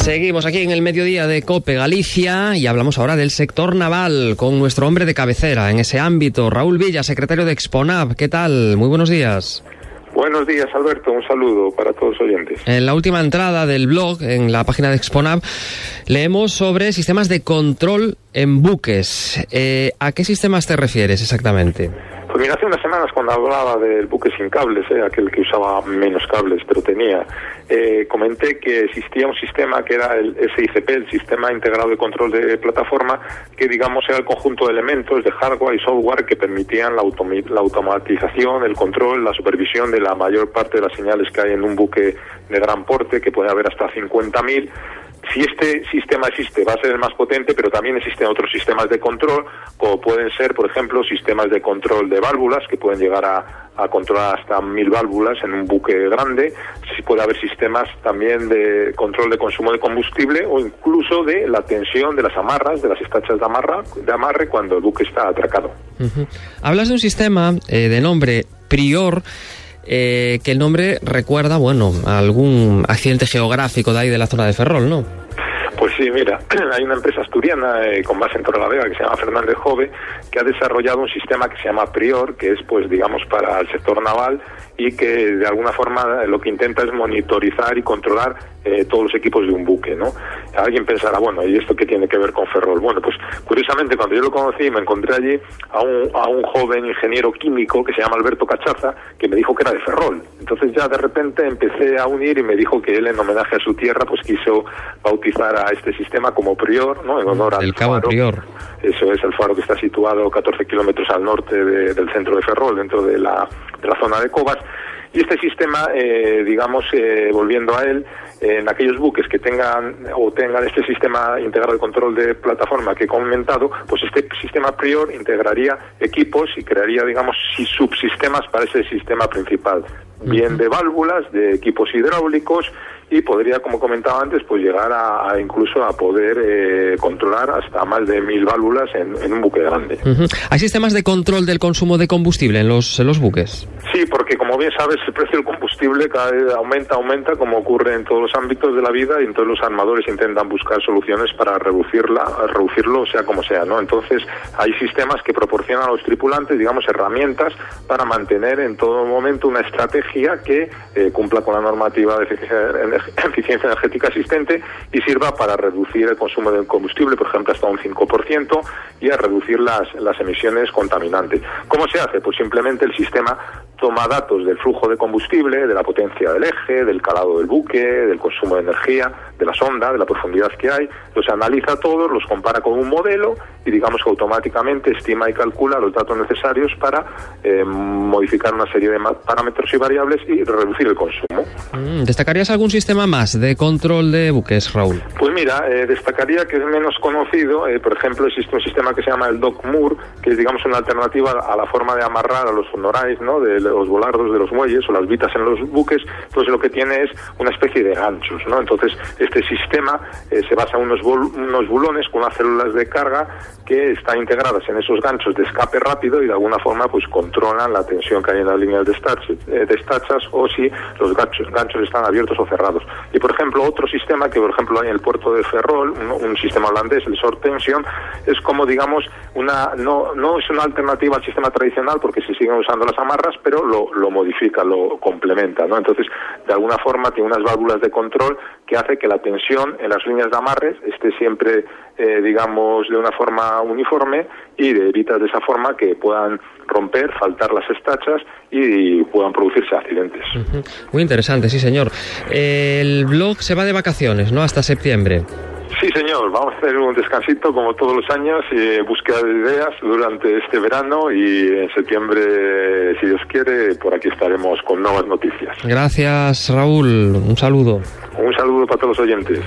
Seguimos aquí en el mediodía de Cope Galicia y hablamos ahora del sector naval con nuestro hombre de cabecera en ese ámbito, Raúl Villa, secretario de Exponab. ¿Qué tal? Muy buenos días. Buenos días, Alberto. Un saludo para todos los oyentes. En la última entrada del blog, en la página de Exponab, leemos sobre sistemas de control en buques. Eh, ¿A qué sistemas te refieres exactamente? Mira, hace unas semanas cuando hablaba del buque sin cables, eh, aquel que usaba menos cables, pero tenía, eh, comenté que existía un sistema que era el SICP, el Sistema Integrado de Control de Plataforma, que digamos era el conjunto de elementos de hardware y software que permitían la, la automatización, el control, la supervisión de la mayor parte de las señales que hay en un buque de gran porte, que puede haber hasta 50.000 si este sistema existe, va a ser el más potente, pero también existen otros sistemas de control, como pueden ser, por ejemplo, sistemas de control de válvulas, que pueden llegar a, controlar hasta mil válvulas en un buque grande. Sí puede haber sistemas también de control de consumo de combustible o incluso de la tensión de las amarras, de las estachas de, amarra, de amarre cuando el buque está atracado. Hablas de un sistema eh, de nombre Prior eh, que el nombre recuerda, bueno, a algún accidente geográfico de ahí de la zona de Ferrol, ¿no? Pues sí, mira, hay una empresa asturiana eh, con base en Torrelavega que se llama Fernández Jove que ha desarrollado un sistema que se llama Prior, que es pues digamos para el sector naval y que de alguna forma lo que intenta es monitorizar y controlar eh, todos los equipos de un buque, ¿no? Alguien pensará, bueno, ¿y esto qué tiene que ver con Ferrol? Bueno, pues curiosamente cuando yo lo conocí me encontré allí a un, a un joven ingeniero químico que se llama Alberto Cachaza que me dijo que era de Ferrol. Entonces ya de repente empecé a unir y me dijo que él en homenaje a su tierra pues quiso bautizar a este sistema como Prior, ¿no? En honor al Cabo Prior. Eso es el faro que está situado 14 kilómetros al norte del centro de Ferrol, dentro de la, de la zona de Cobas. Y este sistema, eh, digamos, eh, volviendo a él, en aquellos buques que tengan o tengan este sistema integrado de control de plataforma que he comentado, pues este sistema prior integraría equipos y crearía, digamos, subsistemas para ese sistema principal, bien de válvulas, de equipos hidráulicos y podría, como comentaba antes, pues llegar a, incluso a poder eh, controlar hasta más de mil válvulas en, un buque grande. ¿Hay sistemas de control del consumo de combustible en los, en los buques? Sí, porque como bien sabes, el precio del combustible cada vez aumenta, aumenta, como ocurre en todos los ámbitos de la vida, y entonces los armadores intentan buscar soluciones para reducirla, reducirlo, sea como sea, ¿no? Entonces, hay sistemas que proporcionan a los tripulantes, digamos, herramientas para mantener en todo momento una estrategia que eh, cumpla con la normativa de eficiencia energética existente y sirva para reducir el consumo de combustible, por ejemplo, hasta un 5% y a reducir las, las emisiones contaminantes. ¿Cómo se hace? Pues simplemente el sistema toma datos del flujo de combustible, de la potencia del eje, del calado del buque, del consumo de energía, de la sonda, de la profundidad que hay, los analiza todos, los compara con un modelo y digamos que automáticamente estima y calcula los datos necesarios para eh, modificar una serie de parámetros y variables y reducir el consumo. Mm, ¿Destacarías algún sistema más de control de buques, Raúl? Pues mira, eh, destacaría que es menos conocido, eh, por ejemplo, existe un sistema que se llama el DOCMUR, que es digamos una alternativa a la forma de amarrar a los sonorais, ¿no? de los volardos de los muelles o las vitas en los buques, pues lo que tiene es una especie de ganchos, ¿no? Entonces, este sistema se basa en unos, unos bulones con unas células de carga que están integradas en esos ganchos de escape rápido y de alguna forma pues controlan la tensión que hay en las líneas de, eh, estachas o si los ganchos, ganchos están abiertos o cerrados. Y por ejemplo, otro sistema que por ejemplo hay en el puerto de Ferrol, un, sistema holandés, el short tension, es como digamos una no, no es una alternativa al sistema tradicional porque se siguen usando las amarras, pero lo, modifica, lo complementa, ¿no? Entonces, de alguna forma tiene unas válvulas de control que hace que la tensión en las líneas de amarres esté siempre, eh, digamos, de una forma uniforme y evita de esa forma que puedan romper, faltar las estachas y puedan producirse accidentes. Muy interesante, sí, señor. El blog se va de vacaciones, ¿no? Hasta septiembre. Sí, señor. Vamos a hacer un descansito como todos los años y búsqueda de ideas durante este verano y en septiembre, si Dios quiere, por aquí estaremos con nuevas noticias. Gracias, Raúl. Un saludo. Un saludo para todos los oyentes.